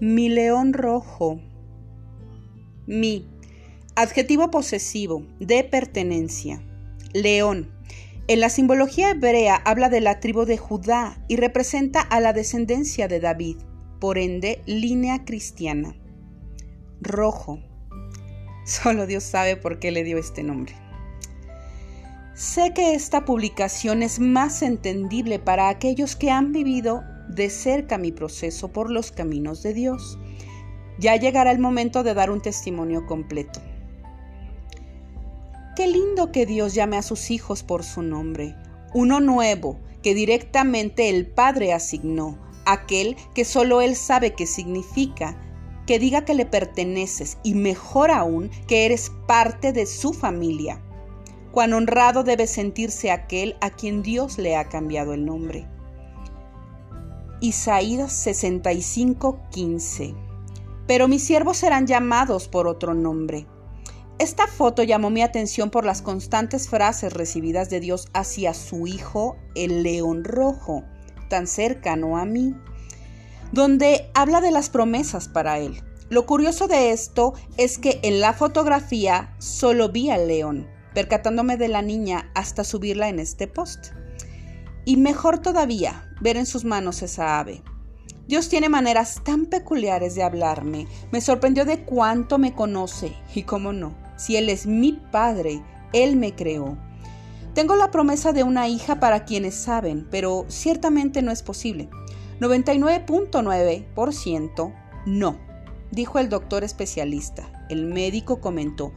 Mi león rojo. Mi. Adjetivo posesivo, de pertenencia. León. En la simbología hebrea habla de la tribu de Judá y representa a la descendencia de David, por ende, línea cristiana. Rojo. Solo Dios sabe por qué le dio este nombre. Sé que esta publicación es más entendible para aquellos que han vivido de cerca mi proceso por los caminos de Dios. Ya llegará el momento de dar un testimonio completo. Qué lindo que Dios llame a sus hijos por su nombre, uno nuevo que directamente el Padre asignó, aquel que solo Él sabe qué significa, que diga que le perteneces y mejor aún que eres parte de su familia. Cuán honrado debe sentirse aquel a quien Dios le ha cambiado el nombre. Isaías 65:15. Pero mis siervos serán llamados por otro nombre. Esta foto llamó mi atención por las constantes frases recibidas de Dios hacia su hijo, el león rojo, tan cercano a mí, donde habla de las promesas para él. Lo curioso de esto es que en la fotografía solo vi al león, percatándome de la niña hasta subirla en este post. Y mejor todavía, ver en sus manos esa ave. Dios tiene maneras tan peculiares de hablarme. Me sorprendió de cuánto me conoce. Y cómo no, si Él es mi Padre, Él me creó. Tengo la promesa de una hija para quienes saben, pero ciertamente no es posible. 99.9% no, dijo el doctor especialista. El médico comentó,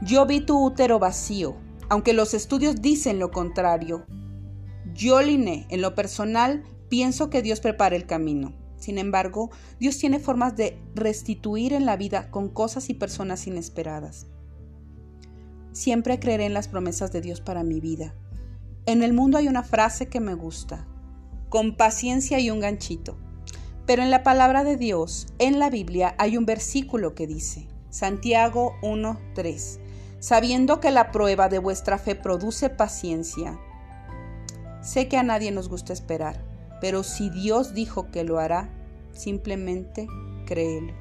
yo vi tu útero vacío, aunque los estudios dicen lo contrario. Yo, Liné, en lo personal, pienso que Dios prepara el camino. Sin embargo, Dios tiene formas de restituir en la vida con cosas y personas inesperadas. Siempre creeré en las promesas de Dios para mi vida. En el mundo hay una frase que me gusta, con paciencia y un ganchito. Pero en la palabra de Dios, en la Biblia, hay un versículo que dice, Santiago 1.3, sabiendo que la prueba de vuestra fe produce paciencia, Sé que a nadie nos gusta esperar, pero si Dios dijo que lo hará, simplemente créelo.